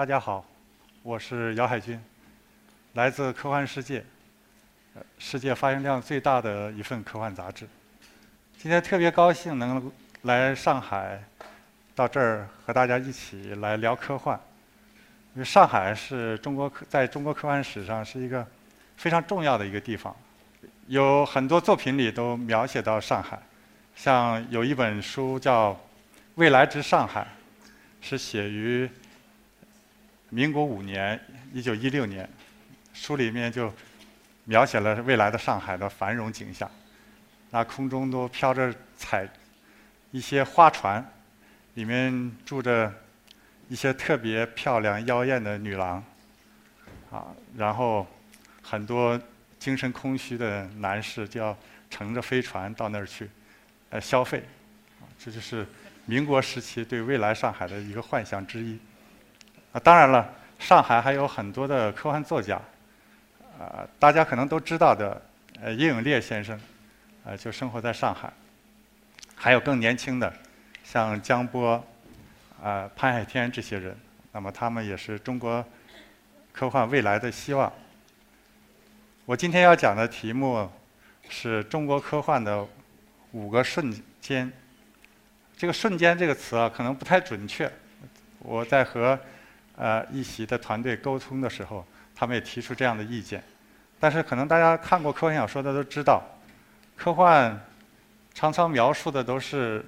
大家好，我是姚海军，来自科幻世界，世界发行量最大的一份科幻杂志。今天特别高兴能来上海，到这儿和大家一起来聊科幻。因为上海是中国科在中国科幻史上是一个非常重要的一个地方，有很多作品里都描写到上海，像有一本书叫《未来之上海》，是写于。民国五年，一九一六年，书里面就描写了未来的上海的繁荣景象。那空中都飘着彩一些花船，里面住着一些特别漂亮妖艳的女郎，啊，然后很多精神空虚的男士就要乘着飞船到那儿去，呃，消费。这就是民国时期对未来上海的一个幻想之一。啊，当然了，上海还有很多的科幻作家，啊，大家可能都知道的，呃，叶永烈先生，呃，就生活在上海。还有更年轻的，像江波，啊，潘海天这些人，那么他们也是中国科幻未来的希望。我今天要讲的题目是中国科幻的五个瞬间。这个“瞬间”这个词啊，可能不太准确。我在和呃，一席的团队沟通的时候，他们也提出这样的意见。但是，可能大家看过科幻小说的都知道，科幻常常描述的都是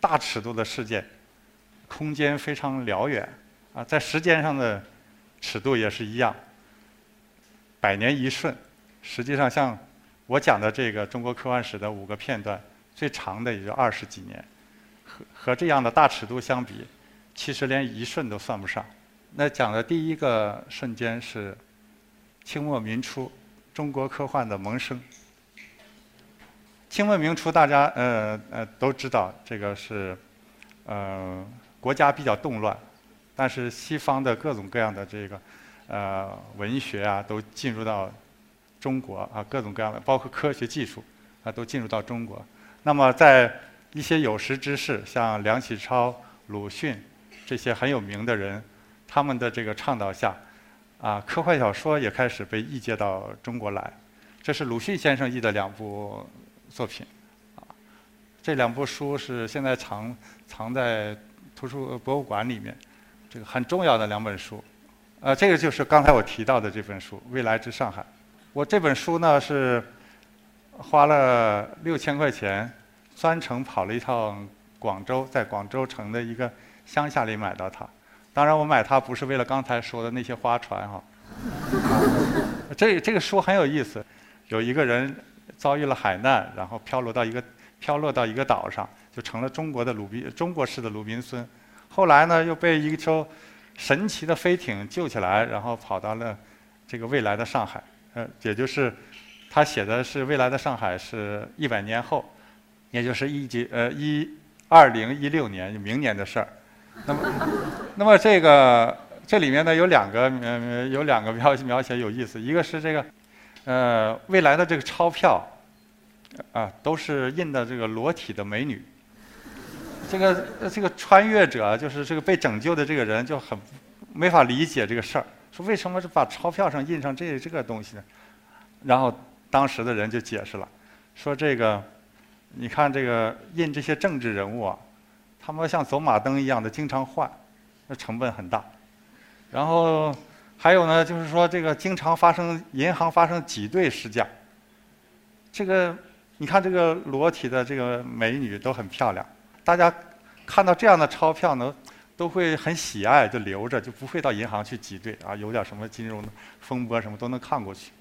大尺度的事件，空间非常辽远啊，在时间上的尺度也是一样，百年一瞬。实际上，像我讲的这个中国科幻史的五个片段，最长的也就二十几年，和和这样的大尺度相比，其实连一瞬都算不上。那讲的第一个瞬间是清末民初中国科幻的萌生。清末民初，大家呃呃都知道，这个是呃国家比较动乱，但是西方的各种各样的这个呃文学啊，都进入到中国啊，各种各样的，包括科学技术啊，都进入到中国。那么在一些有识之士，像梁启超、鲁迅这些很有名的人。他们的这个倡导下，啊，科幻小说也开始被译介到中国来。这是鲁迅先生译的两部作品，啊，这两部书是现在藏藏在图书博物馆里面，这个很重要的两本书。呃，这个就是刚才我提到的这本书《未来之上海》。我这本书呢是花了六千块钱，专程跑了一趟广州，在广州城的一个乡下里买到它。当然，我买它不是为了刚才说的那些花船哈。这这个书很有意思，有一个人遭遇了海难，然后飘落到一个飘落到一个岛上，就成了中国的鲁滨中国式的鲁滨孙。后来呢，又被一艘神奇的飞艇救起来，然后跑到了这个未来的上海。呃，也就是他写的是未来的上海是一百年后，也就是一几呃一二零一六年就明年的事儿。那么，那么这个这里面呢有两个呃有两个描描写有意思，一个是这个呃未来的这个钞票啊都是印的这个裸体的美女，这个这个穿越者就是这个被拯救的这个人就很没法理解这个事儿，说为什么是把钞票上印上这这个东西呢？然后当时的人就解释了，说这个你看这个印这些政治人物啊。他们像走马灯一样的经常换，那成本很大。然后还有呢，就是说这个经常发生银行发生挤兑事件。这个你看这个裸体的这个美女都很漂亮，大家看到这样的钞票呢，都会很喜爱，就留着，就不会到银行去挤兑啊。有点什么金融风波什么都能看过去。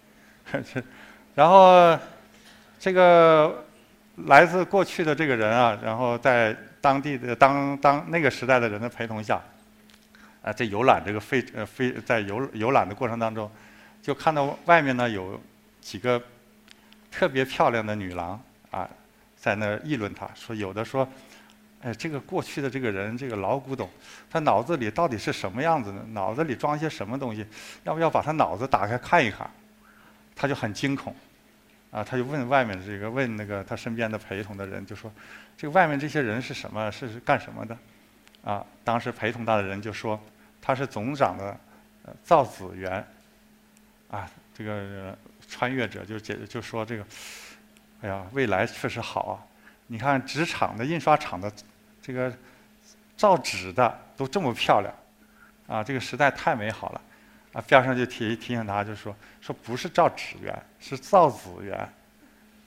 然后这个来自过去的这个人啊，然后在。当地的当当那个时代的人的陪同下，啊，在游览这个飞呃飞在游游览的过程当中，就看到外面呢有几个特别漂亮的女郎啊，在那议论他，说有的说，哎，这个过去的这个人这个老古董，他脑子里到底是什么样子呢？脑子里装些什么东西？要不要把他脑子打开看一看？他就很惊恐。啊，他就问外面的这个，问那个他身边的陪同的人，就说：“这个外面这些人是什么？是干什么的？”啊，当时陪同他的人就说：“他是总长的造纸员，啊，这个穿越者就解就说这个，哎呀，未来确实好啊！你看纸厂的印刷厂的这个造纸的都这么漂亮，啊，这个时代太美好了，啊，边上就提提醒他，就说说不是造纸员，是造子员，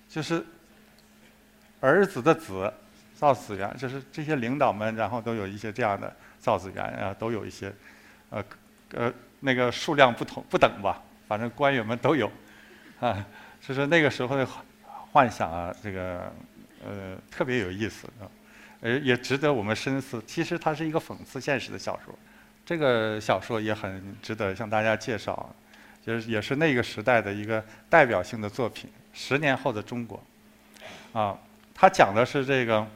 就是儿子的子。造子员就是这些领导们，然后都有一些这样的造子员啊，都有一些，呃，呃，那个数量不同不等吧，反正官员们都有，啊，就是那个时候的幻想啊，这个呃特别有意思啊，呃也值得我们深思。其实它是一个讽刺现实的小说，这个小说也很值得向大家介绍，就是也是那个时代的一个代表性的作品。十年后的中国，啊，他讲的是这个。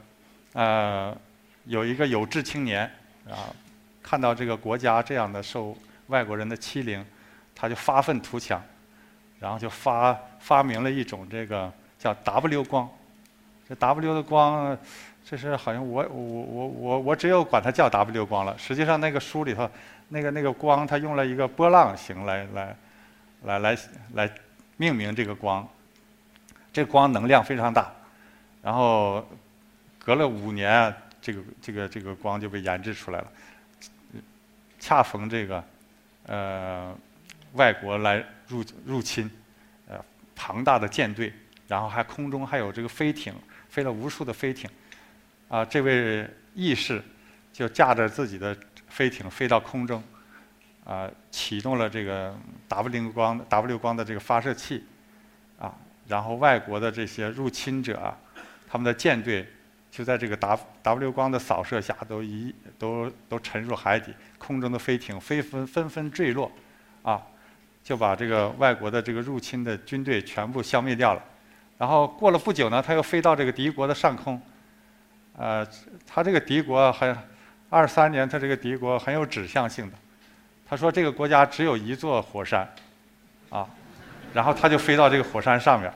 呃，有一个有志青年啊，看到这个国家这样的受外国人的欺凌，他就发愤图强，然后就发发明了一种这个叫 W 光。这 W 的光，这是好像我我我我我只有管它叫 W 光了。实际上那个书里头，那个那个光，它用了一个波浪形来来来来来命名这个光。这光能量非常大，然后。隔了五年，这个这个这个光就被研制出来了。恰逢这个，呃，外国来入入侵，呃，庞大的舰队，然后还空中还有这个飞艇，飞了无数的飞艇。啊，这位义士就驾着自己的飞艇飞到空中，啊，启动了这个 W 光 W 光的这个发射器，啊，然后外国的这些入侵者啊，他们的舰队。就在这个 W W 光的扫射下，都一都都沉入海底，空中的飞艇飞纷纷纷坠落，啊，就把这个外国的这个入侵的军队全部消灭掉了。然后过了不久呢，他又飞到这个敌国的上空，呃，他这个敌国很二三年，他这个敌国很有指向性的。他说这个国家只有一座火山，啊，然后他就飞到这个火山上面，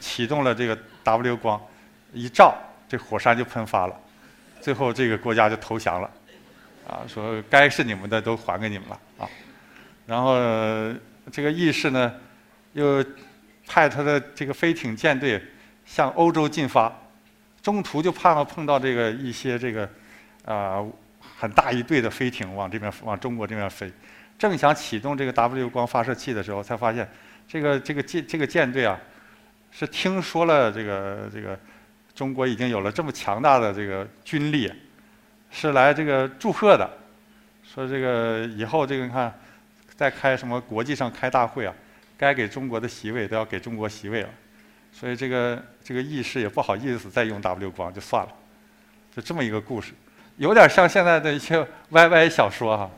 启动了这个 W 光，一照。这火山就喷发了，最后这个国家就投降了，啊，说该是你们的都还给你们了啊，然后这个义士呢，又派他的这个飞艇舰队向欧洲进发，中途就怕碰到这个一些这个啊很大一队的飞艇往这边往中国这边飞，正想启动这个 W 光发射器的时候，才发现这个这个舰这个舰队啊，是听说了这个这个。中国已经有了这么强大的这个军力，是来这个祝贺的，说这个以后这个你看，在开什么国际上开大会啊，该给中国的席位都要给中国席位了，所以这个这个意识也不好意思再用 W 光就算了，就这么一个故事，有点像现在的一些 YY 小说哈，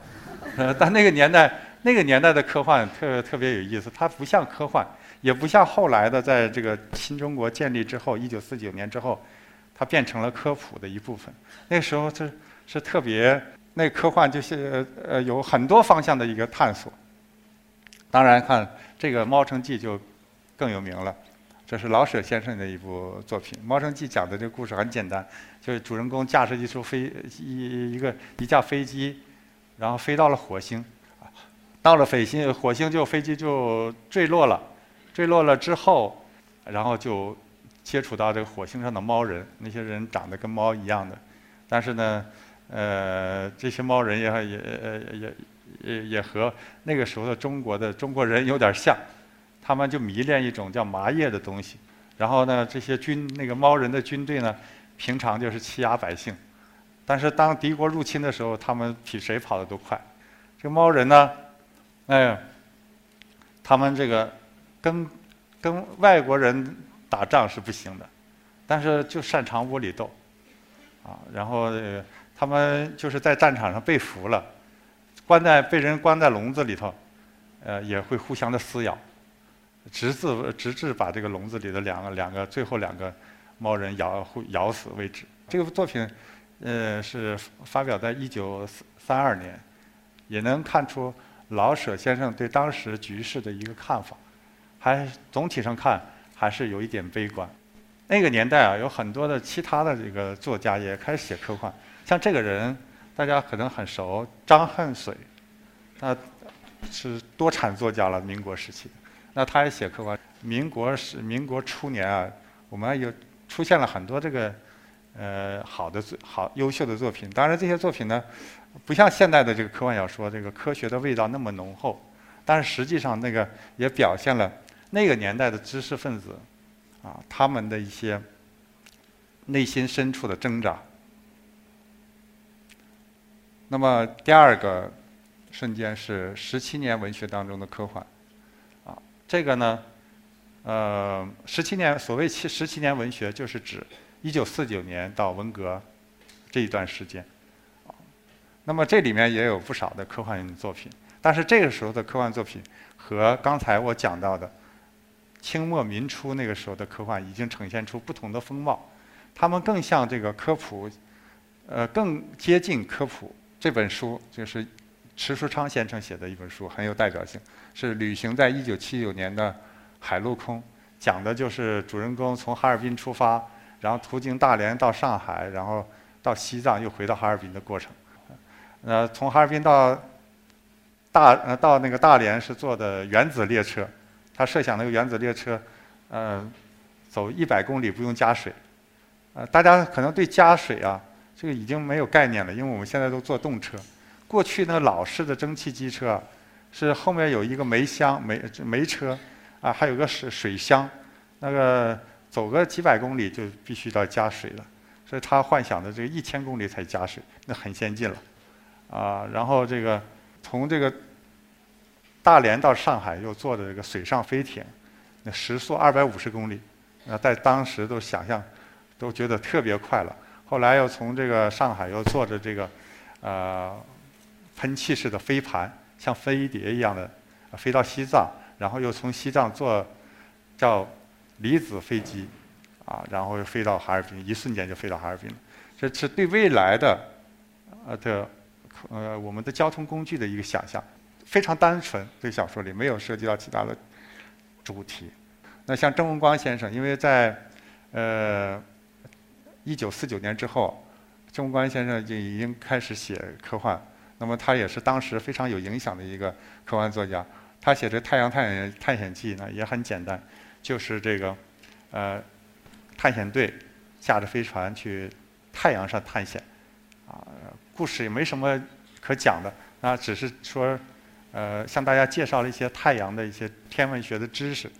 呃，但那个年代那个年代的科幻特特别有意思，它不像科幻。也不像后来的，在这个新中国建立之后，一九四九年之后，它变成了科普的一部分。那时候是是特别，那科幻就是呃有很多方向的一个探索。当然，看这个《猫城记》就更有名了，这是老舍先生的一部作品。《猫城记》讲的这个故事很简单，就是主人公驾驶一艘飞一一个一架飞机，然后飞到了火星，到了火星，火星就飞机就坠落了。坠落了之后，然后就接触到这个火星上的猫人，那些人长得跟猫一样的，但是呢，呃，这些猫人也也也也也和那个时候的中国的中国人有点像，他们就迷恋一种叫麻叶的东西。然后呢，这些军那个猫人的军队呢，平常就是欺压百姓，但是当敌国入侵的时候，他们比谁跑得都快。这猫人呢，哎，他们这个。跟跟外国人打仗是不行的，但是就擅长窝里斗，啊，然后他们就是在战场上被俘了，关在被人关在笼子里头，呃，也会互相的撕咬，直至直至把这个笼子里的两个两个最后两个猫人咬咬死为止。这个作品，呃，是发表在一九三二年，也能看出老舍先生对当时局势的一个看法。还总体上看还是有一点悲观。那个年代啊，有很多的其他的这个作家也开始写科幻。像这个人，大家可能很熟，张恨水。那是多产作家了，民国时期。那他也写科幻。民国是民国初年啊，我们有出现了很多这个呃好的作好优秀的作品。当然这些作品呢，不像现代的这个科幻小说，这个科学的味道那么浓厚。但是实际上那个也表现了那个年代的知识分子啊他们的一些内心深处的挣扎。那么第二个瞬间是十七年文学当中的科幻，这个呢，呃，十七年所谓七十七年文学，就是指一九四九年到文革这一段时间，那么这里面也有不少的科幻作品，但是这个时候的科幻作品和刚才我讲到的清末民初那个时候的科幻已经呈现出不同的风貌，他们更像这个科普，呃，更接近科普。这本书就是迟书昌先生写的一本书，很有代表性，是旅行在一九七九年的海陆空，讲的就是主人公从哈尔滨出发，然后途经大连到上海，然后到西藏又回到哈尔滨的过程。呃，从哈尔滨到大呃到那个大连是坐的原子列车，他设想那个原子列车，呃，走一百公里不用加水。呃，大家可能对加水啊。这个已经没有概念了，因为我们现在都坐动车。过去那个老式的蒸汽机车，是后面有一个煤箱、煤煤车，啊，还有个水水箱，那个走个几百公里就必须要加水了。所以他幻想的这个一千公里才加水，那很先进了。啊，然后这个从这个大连到上海又坐的这个水上飞艇，那时速二百五十公里，那在当时都想象，都觉得特别快了。后来又从这个上海又坐着这个，呃，喷气式的飞盘，像飞碟一样的飞到西藏，然后又从西藏坐叫离子飞机，啊，然后又飞到哈尔滨，一瞬间就飞到哈尔滨了。这是对未来的呃的呃我们的交通工具的一个想象，非常单纯。这小说里没有涉及到其他的主题。那像郑文光先生，因为在呃。一九四九年之后，郑文光先生就已经开始写科幻。那么他也是当时非常有影响的一个科幻作家。他写的《太阳探险探险记》呢也很简单，就是这个呃探险队驾着飞船去太阳上探险，啊，故事也没什么可讲的，那只是说呃向大家介绍了一些太阳的一些天文学的知识。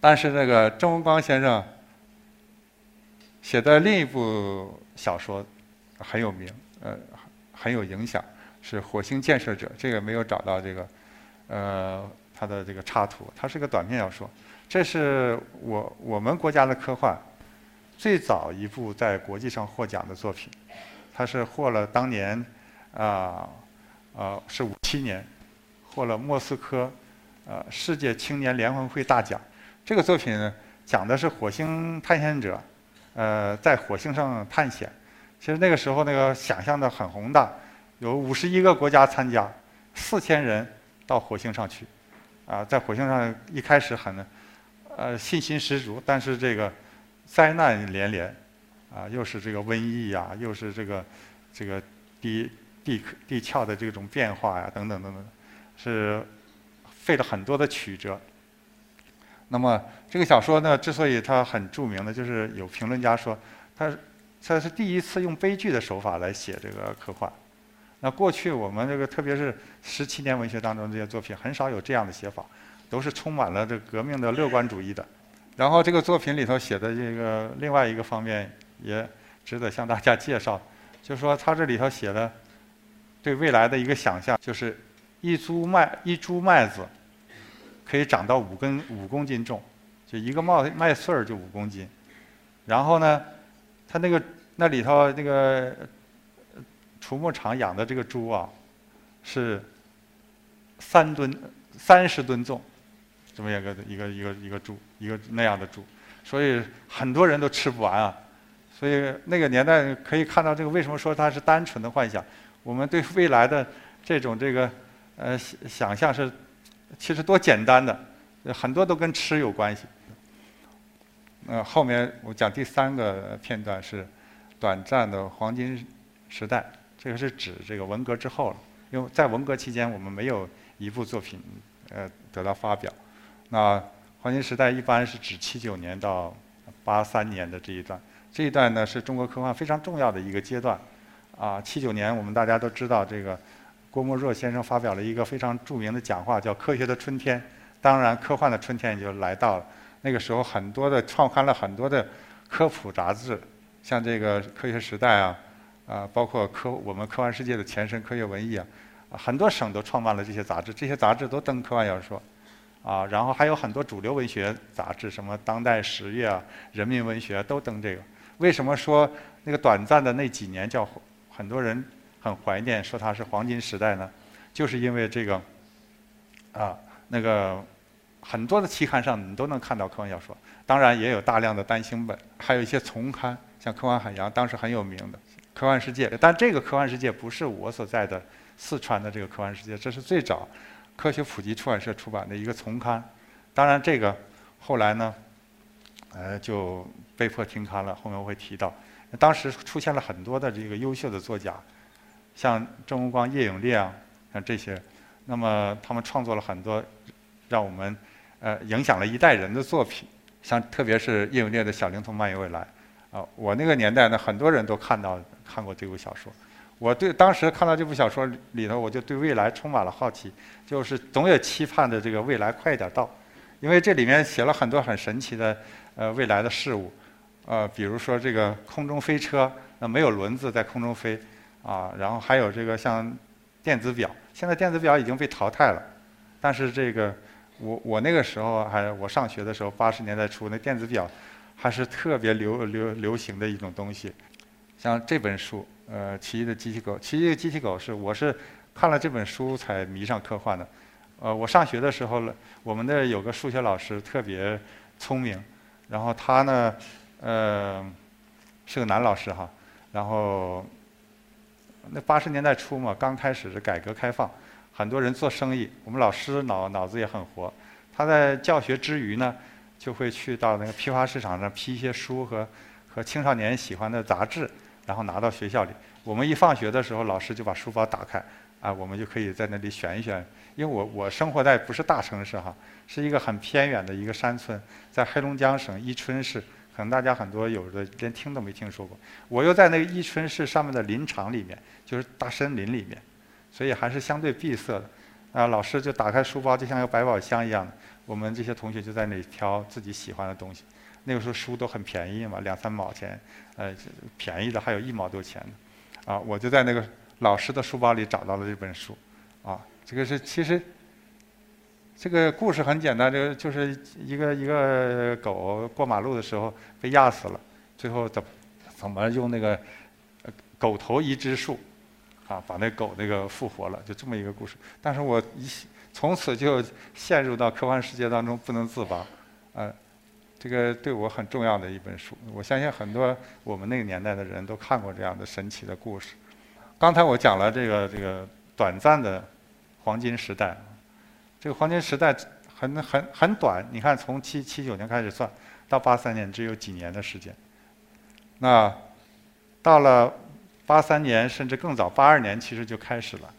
但是那个郑文光先生。写的另一部小说很有名，呃，很有影响，是《火星建设者》。这个没有找到这个，呃，它的这个插图。它是个短篇小说。这是我我们国家的科幻最早一部在国际上获奖的作品。它是获了当年啊啊是五七年获了莫斯科呃世界青年联欢会大奖。这个作品讲的是火星探险者。呃，在火星上探险，其实那个时候那个想象的很宏大，有五十一个国家参加，四千人到火星上去，啊，在火星上一开始很，呃，信心十足，但是这个灾难连连，啊，又是这个瘟疫呀，又是这个这个地地地壳的这种变化呀，等等等等，是费了很多的曲折。那么这个小说呢，之所以它很著名呢，就是有评论家说，它这是第一次用悲剧的手法来写这个科幻。那过去我们这个特别是十七年文学当中这些作品，很少有这样的写法，都是充满了这革命的乐观主义的。然后这个作品里头写的这个另外一个方面也值得向大家介绍，就是说他这里头写的对未来的一个想象，就是一株麦一株麦子。可以长到五根五公斤重，就一个麦麦穗儿就五公斤。然后呢，它那个那里头那个畜牧场养的这个猪啊，是三吨三十吨重，这么一个一个一个一个猪，一个那样的猪，所以很多人都吃不完啊。所以那个年代可以看到这个为什么说它是单纯的幻想？我们对未来的这种这个呃想象是。其实多简单的，很多都跟吃有关系。呃，后面我讲第三个片段是短暂的黄金时代，这个是指这个文革之后了。因为在文革期间，我们没有一部作品呃得到发表。那黄金时代一般是指七九年到八三年的这一段，这一段呢是中国科幻非常重要的一个阶段。啊，七九年我们大家都知道，这个郭沫若先生发表了一个非常著名的讲话，叫“科学的春天”。当然，科幻的春天也就来到了。那个时候，很多的创刊了很多的科普杂志，像这个《科学时代》啊，啊，包括科我们科幻世界的前身《科学文艺》啊，很多省都创办了这些杂志，这些杂志都登科幻小说。啊，然后还有很多主流文学杂志，什么《当代十月》啊，《人民文学》都登这个。为什么说那个短暂的那几年叫很多人很怀念，说它是黄金时代呢？就是因为这个啊，那个很多的期刊上你都能看到科幻小说，当然也有大量的单行本，还有一些丛刊，像《科幻海洋》当时很有名的《科幻世界》，但这个《科幻世界》不是我所在的四川的这个《科幻世界》，这是最早。科学普及出版社出版的一个丛刊，当然这个后来呢，呃就被迫停刊了。后面我会提到，当时出现了很多的这个优秀的作家，像郑文光、叶永烈啊，像这些，那么他们创作了很多让我们呃影响了一代人的作品，像特别是叶永烈的《小灵通漫游未来》啊，我那个年代呢，很多人都看到看过这部小说。我对当时看到这部小说里头，我就对未来充满了好奇，就是总有期盼着这个未来快一点到，因为这里面写了很多很神奇的呃未来的事物，呃，比如说这个空中飞车，那没有轮子在空中飞，啊，然后还有这个像电子表，现在电子表已经被淘汰了，但是这个我我那个时候还我上学的时候，八十年代初那电子表还是特别流流流行的一种东西，像这本书。呃，奇异的机器狗，奇异的机器狗是我是看了这本书才迷上科幻的。呃，我上学的时候，我们那有个数学老师特别聪明，然后他呢，呃，是个男老师哈。然后那八十年代初嘛，刚开始是改革开放，很多人做生意，我们老师脑脑子也很活。他在教学之余呢，就会去到那个批发市场上批一些书和和青少年喜欢的杂志。然后拿到学校里，我们一放学的时候，老师就把书包打开，啊，我们就可以在那里选一选。因为我我生活在不是大城市哈，是一个很偏远的一个山村，在黑龙江省伊春市，可能大家很多有的连听都没听说过。我又在那个伊春市上面的林场里面，就是大森林里面，所以还是相对闭塞的。啊，老师就打开书包，就像个百宝箱一样的，我们这些同学就在那里挑自己喜欢的东西。那个时候书都很便宜嘛，两三毛钱，呃，便宜的还有一毛多钱的，啊，我就在那个老师的书包里找到了这本书，啊，这个是其实这个故事很简单，这个就是一个一个狗过马路的时候被压死了，最后怎怎么用那个狗头移植术，啊，把那狗那个复活了，就这么一个故事。但是我一从此就陷入到科幻世界当中不能自拔，啊。这个对我很重要的一本书，我相信很多我们那个年代的人都看过这样的神奇的故事。刚才我讲了这个这个短暂的黄金时代，这个黄金时代很很很短，你看从七七九年开始算，到八三年只有几年的时间。那到了八三年甚至更早，八二年其实就开始了，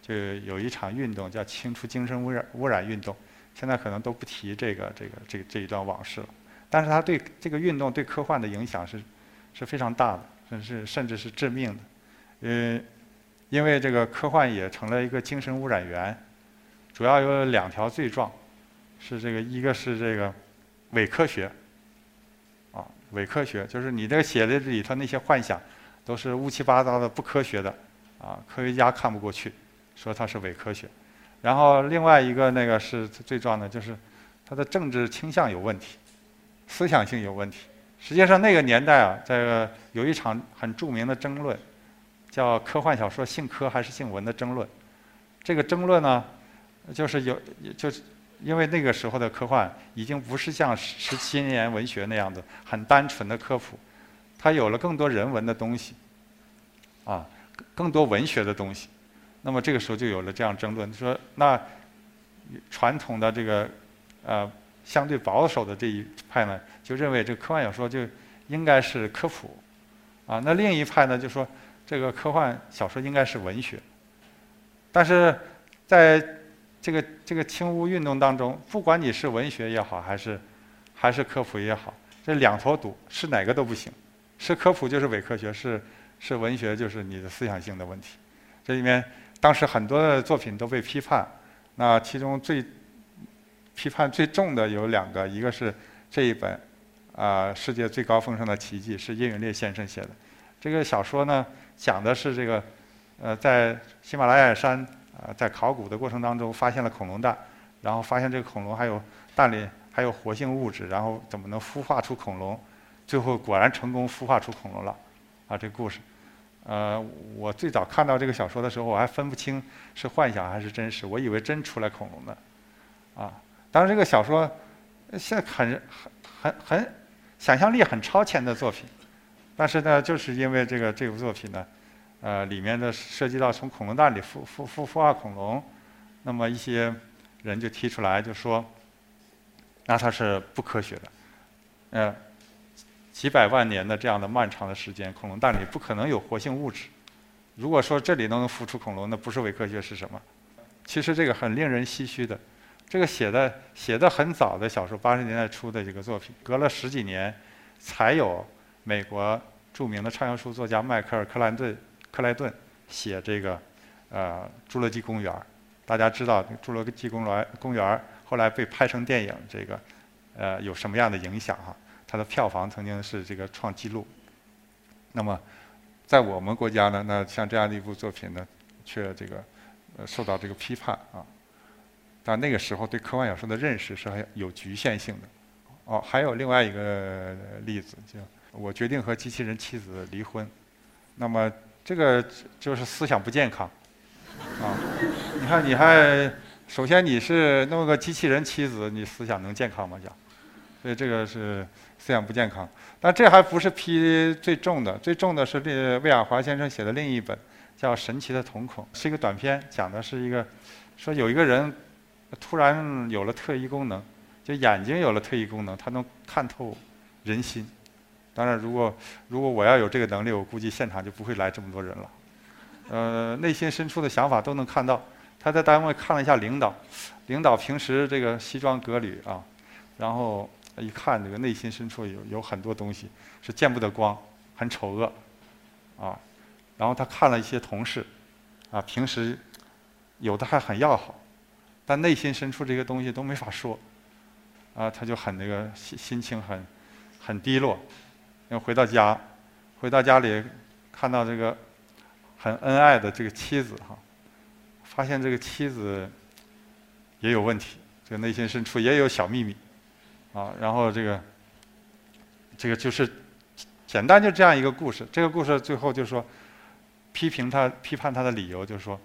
就有一场运动叫清除精神污染污染运动，现在可能都不提这个这个这这一段往事了。但是它对这个运动对科幻的影响是是非常大的，甚至甚至是致命的。呃，因为这个科幻也成了一个精神污染源，主要有两条罪状，是这个一个是这个伪科学，啊，伪科学就是你这个写的里头那些幻想都是乌七八糟的不科学的，啊，科学家看不过去，说它是伪科学。然后另外一个那个是最重要的，就是它的政治倾向有问题。思想性有问题。实际上，那个年代啊，在有一场很著名的争论，叫科幻小说姓科还是姓文的争论。这个争论呢，就是有，就是因为那个时候的科幻已经不是像十七年文学那样子很单纯的科普，它有了更多人文的东西，啊，更多文学的东西。那么这个时候就有了这样争论，说那传统的这个呃。相对保守的这一派呢，就认为这个科幻小说就应该是科普，啊，那另一派呢就说这个科幻小说应该是文学，但是在这个这个清污运动当中，不管你是文学也好，还是还是科普也好，这两头堵，是哪个都不行。是科普就是伪科学，是是文学就是你的思想性的问题。这里面当时很多的作品都被批判，那其中最批判最重的有两个，一个是这一本啊《世界最高峰上的奇迹》，是叶永烈先生写的。这个小说呢，讲的是这个呃在喜马拉雅山啊在考古的过程当中发现了恐龙蛋，然后发现这个恐龙还有蛋里还有活性物质，然后怎么能孵化出恐龙？最后果然成功孵化出恐龙了，啊这个故事，呃我最早看到这个小说的时候，我还分不清是幻想还是真实，我以为真出来恐龙呢，啊。当然，这个小说现在很很很想象力很超前的作品，但是呢，就是因为这个这部作品呢，呃，里面的涉及到从恐龙蛋里孵孵孵孵化恐龙，那么一些人就提出来就说，那它是不科学的，呃，几百万年的这样的漫长的时间，恐龙蛋里不可能有活性物质。如果说这里能孵出恐龙，那不是伪科学是什么？其实这个很令人唏嘘的。这个写的写的很早的小说，八十年代初的一个作品，隔了十几年，才有美国著名的畅销书作家迈克尔·克兰顿克莱顿写这个呃《侏罗纪公园》。大家知道《侏罗纪公园》公园后来被拍成电影，这个呃有什么样的影响哈？它的票房曾经是这个创纪录。那么在我们国家呢，那像这样的一部作品呢，却这个呃受到这个批判啊。但那个时候对科幻小说的认识是很有局限性的。哦，还有另外一个例子，就我决定和机器人妻子离婚。那么这个就是思想不健康。啊，你看你还首先你是弄个机器人妻子，你思想能健康吗？讲，所以这个是思想不健康。但这还不是批最重的，最重的是这魏亚华先生写的另一本叫《神奇的瞳孔》，是一个短篇，讲的是一个说有一个人。突然有了特异功能，就眼睛有了特异功能，他能看透人心。当然，如果如果我要有这个能力，我估计现场就不会来这么多人了。呃，内心深处的想法都能看到。他在单位看了一下领导，领导平时这个西装革履啊，然后他一看这个内心深处有有很多东西是见不得光，很丑恶啊。然后他看了一些同事啊，平时有的还很要好。但内心深处这些东西都没法说，啊，他就很那个心心情很很低落。要回到家，回到家里看到这个很恩爱的这个妻子哈，发现这个妻子也有问题，这个内心深处也有小秘密，啊，然后这个这个就是简单就这样一个故事。这个故事最后就是说批评他批判他的理由就是说。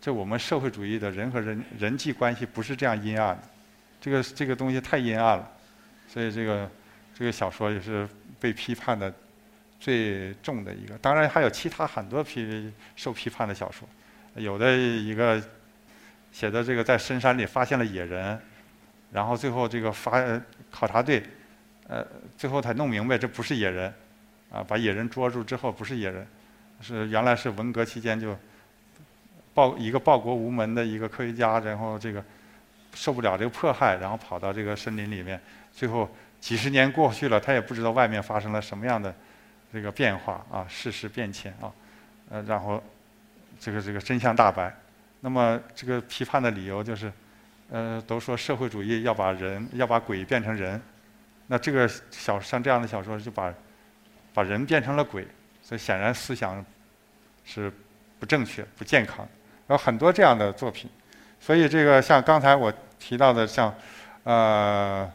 这我们社会主义的人和人人际关系不是这样阴暗的，这个这个东西太阴暗了，所以这个这个小说也是被批判的最重的一个。当然还有其他很多批受批判的小说，有的一个写的这个在深山里发现了野人，然后最后这个发考察队，呃，最后才弄明白这不是野人，啊，把野人捉住之后不是野人，是原来是文革期间就。报一个报国无门的一个科学家，然后这个受不了这个迫害，然后跑到这个森林里面，最后几十年过去了，他也不知道外面发生了什么样的这个变化啊，世事变迁啊，呃，然后这个这个真相大白。那么这个批判的理由就是，呃，都说社会主义要把人要把鬼变成人，那这个小像这样的小说就把把人变成了鬼，所以显然思想是不正确、不健康。有很多这样的作品，所以这个像刚才我提到的，像呃，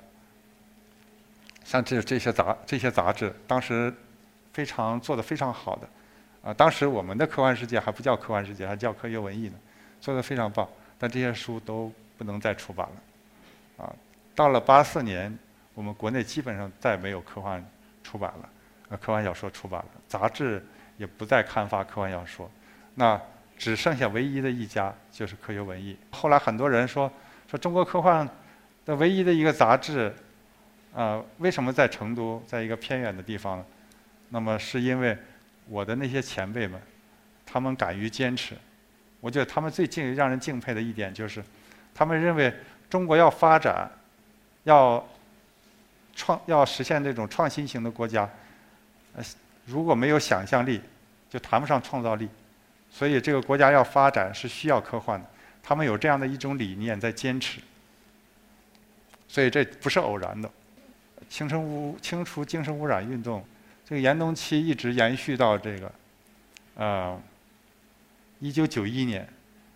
像这这些杂这些杂志，当时非常做的非常好的，啊，当时我们的科幻世界还不叫科幻世界，还叫科学文艺呢，做的非常棒。但这些书都不能再出版了，啊，到了八四年，我们国内基本上再没有科幻出版了，呃，科幻小说出版了，杂志也不再刊发科幻小说，那。只剩下唯一的一家，就是科学文艺。后来很多人说，说中国科幻的唯一的一个杂志，啊，为什么在成都，在一个偏远的地方？那么是因为我的那些前辈们，他们敢于坚持，我觉得他们最敬让人敬佩的一点就是，他们认为中国要发展，要创要实现这种创新型的国家，呃，如果没有想象力，就谈不上创造力。所以这个国家要发展是需要科幻的。他们有这样的一种理念在坚持，所以这不是偶然的。清生污清除精神污染运动，这个严冬期一直延续到这个，呃，一九九一年。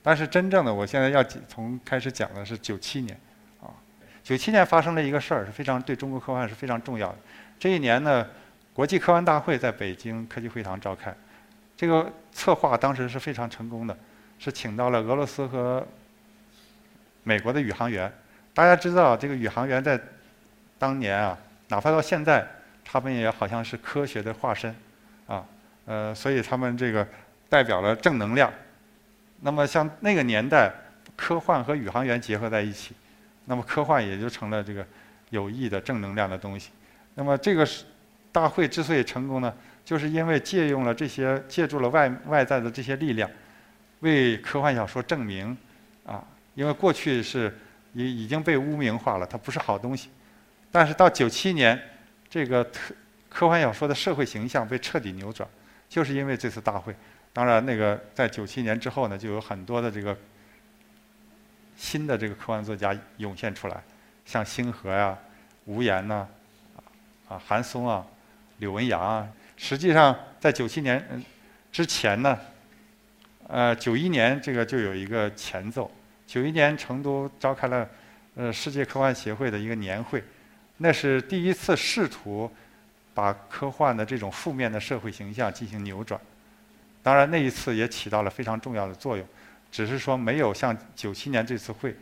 但是真正的，我现在要从开始讲的是九七年，啊，九七年发生了一个事儿，是非常对中国科幻是非常重要的。这一年呢，国际科幻大会在北京科技会堂召开，这个策划当时是非常成功的。是请到了俄罗斯和美国的宇航员。大家知道，这个宇航员在当年啊，哪怕到现在，他们也好像是科学的化身，啊，呃，所以他们这个代表了正能量。那么像那个年代，科幻和宇航员结合在一起，那么科幻也就成了这个有益的正能量的东西。那么这个大会之所以成功呢，就是因为借用了这些，借助了外外在的这些力量。为科幻小说证明，啊，因为过去是已已经被污名化了，它不是好东西。但是到九七年，这个科科幻小说的社会形象被彻底扭转，就是因为这次大会。当然，那个在九七年之后呢，就有很多的这个新的这个科幻作家涌现出来，像星河呀、吴岩呐、啊韩松啊、柳文阳啊。实际上，在九七年之前呢。呃，九一年这个就有一个前奏。九一年成都召开了呃世界科幻协会的一个年会，那是第一次试图把科幻的这种负面的社会形象进行扭转。当然那一次也起到了非常重要的作用，只是说没有像九七年这次会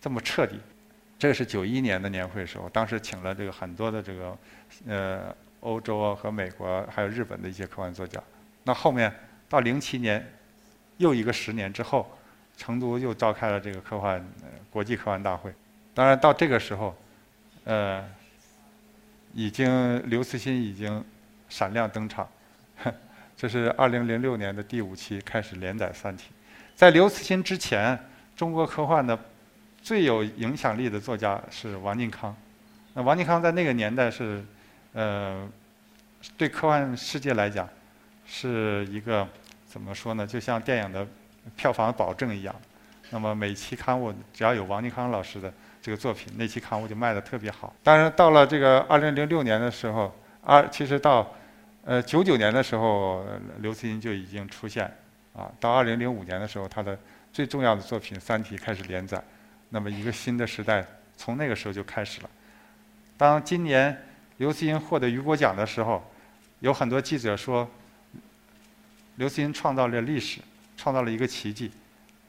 这么彻底。这是九一年的年会的时候，当时请了这个很多的这个呃欧洲和美国还有日本的一些科幻作家。那后面到零七年。又一个十年之后，成都又召开了这个科幻国际科幻大会。当然到这个时候，呃，已经刘慈欣已经闪亮登场。这是二零零六年的第五期开始连载《三体》。在刘慈欣之前，中国科幻的最有影响力的作家是王靖康。那王靖康在那个年代是，呃，对科幻世界来讲是一个。怎么说呢？就像电影的票房保证一样，那么每期刊物只要有王靖康老师的这个作品，那期刊物就卖的特别好。当然，到了这个二零零六年的时候，二其实到呃九九年的时候，刘慈欣就已经出现啊。到二零零五年的时候，他的最重要的作品《三体》开始连载，那么一个新的时代从那个时候就开始了。当今年刘慈欣获得雨果奖的时候，有很多记者说。刘慈欣创造了历史，创造了一个奇迹。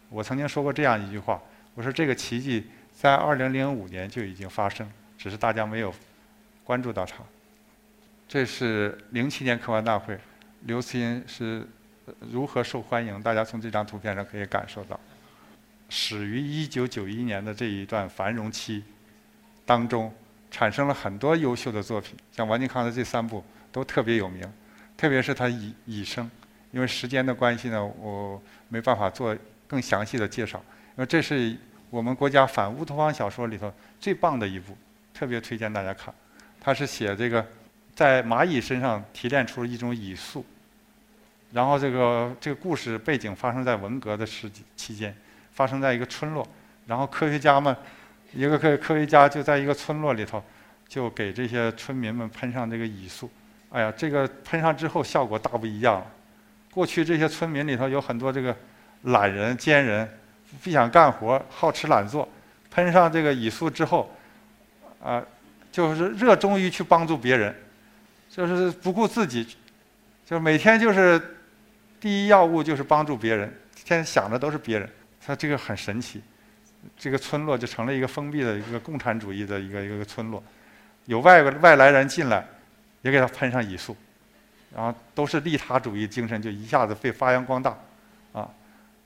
我曾经说过这样一句话：“我说这个奇迹在二零零五年就已经发生，只是大家没有关注到它。”这是07年科幻大会，刘慈欣是如何受欢迎？大家从这张图片上可以感受到。始于1991年的这一段繁荣期当中，产生了很多优秀的作品，像王靖康的这三部都特别有名，特别是他以以生。因为时间的关系呢，我没办法做更详细的介绍。因为这是我们国家反乌托邦小说里头最棒的一部，特别推荐大家看。他是写这个在蚂蚁身上提炼出一种蚁素，然后这个这个故事背景发生在文革的时期间，发生在一个村落，然后科学家们一个科科学家就在一个村落里头，就给这些村民们喷上这个蚁素。哎呀，这个喷上之后效果大不一样了。过去这些村民里头有很多这个懒人、奸人，不想干活、好吃懒做。喷上这个蚁素之后，啊，就是热衷于去帮助别人，就是不顾自己，就每天就是第一要务就是帮助别人，天天想的都是别人。他这个很神奇，这个村落就成了一个封闭的一个共产主义的一个一个村落，有外外来人进来，也给他喷上蚁素。然后都是利他主义精神，就一下子被发扬光大，啊！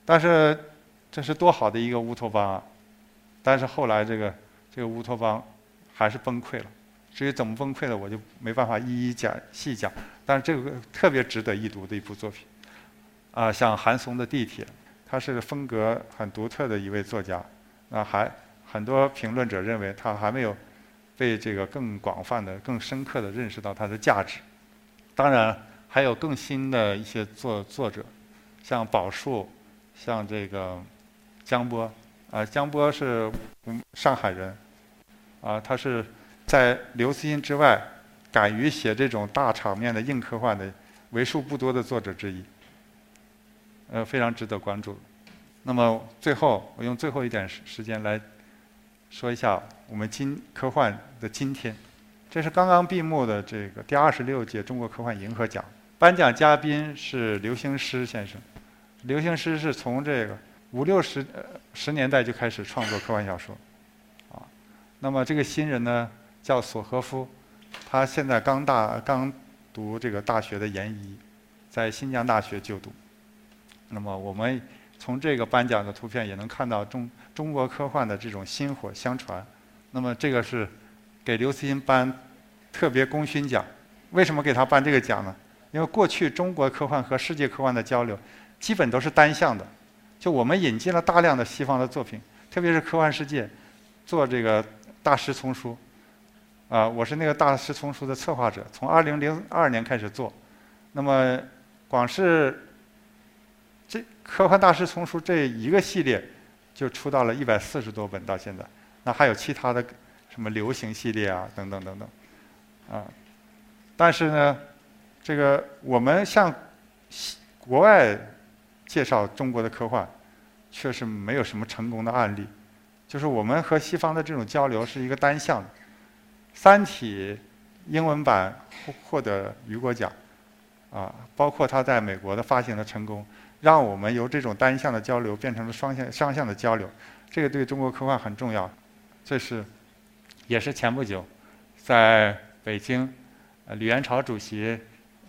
但是这是多好的一个乌托邦啊！但是后来这个这个乌托邦还是崩溃了。至于怎么崩溃的，我就没办法一一讲细讲。但是这个特别值得一读的一部作品，啊，像韩松的《地铁》，他是风格很独特的一位作家。那还很多评论者认为他还没有被这个更广泛的、更深刻的认识到他的价值。当然，还有更新的一些作作者，像宝树，像这个江波。啊，江波是上海人，啊，他是在刘慈欣之外，敢于写这种大场面的硬科幻的为数不多的作者之一，呃，非常值得关注。那么最后，我用最后一点时时间来说一下我们今科幻的今天。这是刚刚闭幕的这个第二十六届中国科幻银河奖，颁奖嘉宾是刘兴诗先生。刘兴诗是从这个。五六十呃十年代就开始创作科幻小说，啊，那么这个新人呢叫索科夫，他现在刚大刚读这个大学的研一，在新疆大学就读。那么我们从这个颁奖的图片也能看到中中国科幻的这种薪火相传。那么这个是给刘慈欣颁特别功勋奖，为什么给他颁这个奖呢？因为过去中国科幻和世界科幻的交流基本都是单向的。就我们引进了大量的西方的作品，特别是科幻世界做这个大师丛书，啊，我是那个大师丛书的策划者，从二零零二年开始做。那么，光是这科幻大师丛书这一个系列，就出到了一百四十多本到现在。那还有其他的什么流行系列啊，等等等等，啊。但是呢，这个我们向国外。介绍中国的科幻，确实没有什么成功的案例。就是我们和西方的这种交流是一个单向的。《三体》英文版获获得雨果奖，啊，包括它在美国的发行的成功，让我们由这种单向的交流变成了双向、双向的交流。这个对中国科幻很重要。这是，也是前不久，在北京，呃，李元朝主席。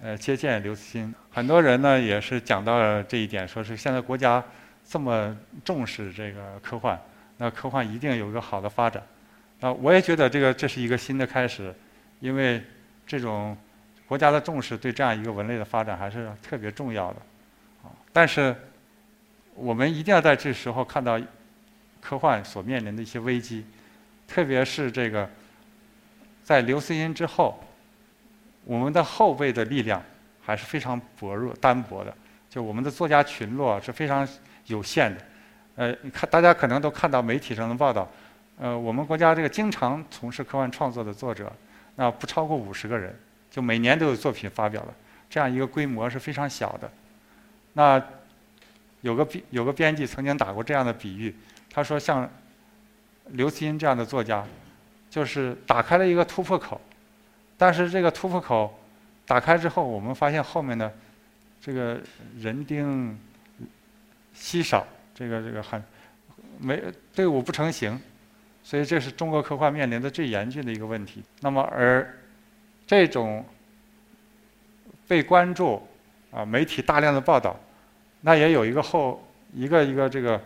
呃，接见刘慈欣，很多人呢也是讲到了这一点，说是现在国家这么重视这个科幻，那科幻一定有一个好的发展。啊，我也觉得这个这是一个新的开始，因为这种国家的重视对这样一个文类的发展还是特别重要的。啊，但是我们一定要在这时候看到科幻所面临的一些危机，特别是这个在刘慈欣之后。我们的后辈的力量还是非常薄弱、单薄的，就我们的作家群落是非常有限的。呃，你看，大家可能都看到媒体上的报道，呃，我们国家这个经常从事科幻创作的作者，那不超过五十个人，就每年都有作品发表了，这样一个规模是非常小的。那有个编有个编辑曾经打过这样的比喻，他说像刘慈欣这样的作家，就是打开了一个突破口。但是这个突破口打开之后，我们发现后面的这个人丁稀少，这个这个很没队伍不成形，所以这是中国科幻面临的最严峻的一个问题。那么而这种被关注啊，媒体大量的报道，那也有一个后一个一个这个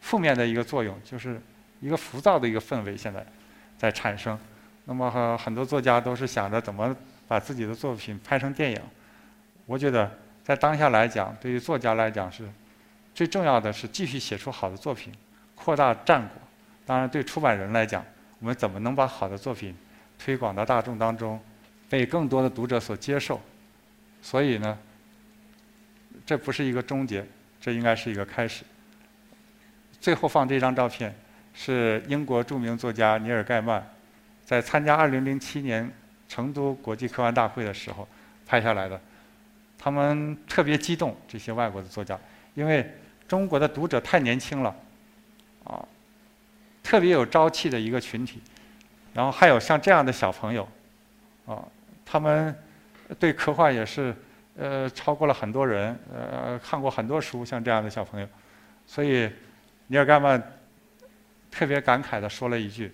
负面的一个作用，就是一个浮躁的一个氛围现在在产生。那么和很多作家都是想着怎么把自己的作品拍成电影。我觉得在当下来讲，对于作家来讲是最重要的是继续写出好的作品，扩大战果。当然，对出版人来讲，我们怎么能把好的作品推广到大众当中，被更多的读者所接受？所以呢，这不是一个终结，这应该是一个开始。最后放这张照片是英国著名作家尼尔·盖曼。在参加2007年成都国际科幻大会的时候拍下来的，他们特别激动，这些外国的作家，因为中国的读者太年轻了，啊，特别有朝气的一个群体，然后还有像这样的小朋友，啊，他们对科幻也是呃超过了很多人，呃看过很多书，像这样的小朋友，所以尼尔盖曼特别感慨的说了一句。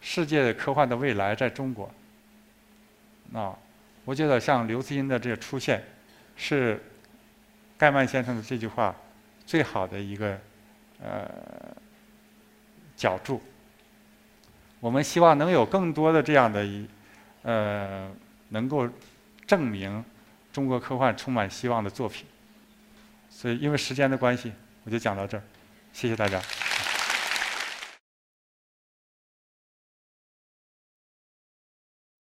世界科幻的未来在中国。啊，我觉得像刘慈欣的这个出现，是盖曼先生的这句话最好的一个呃角注。我们希望能有更多的这样的一呃能够证明中国科幻充满希望的作品。所以，因为时间的关系，我就讲到这儿，谢谢大家。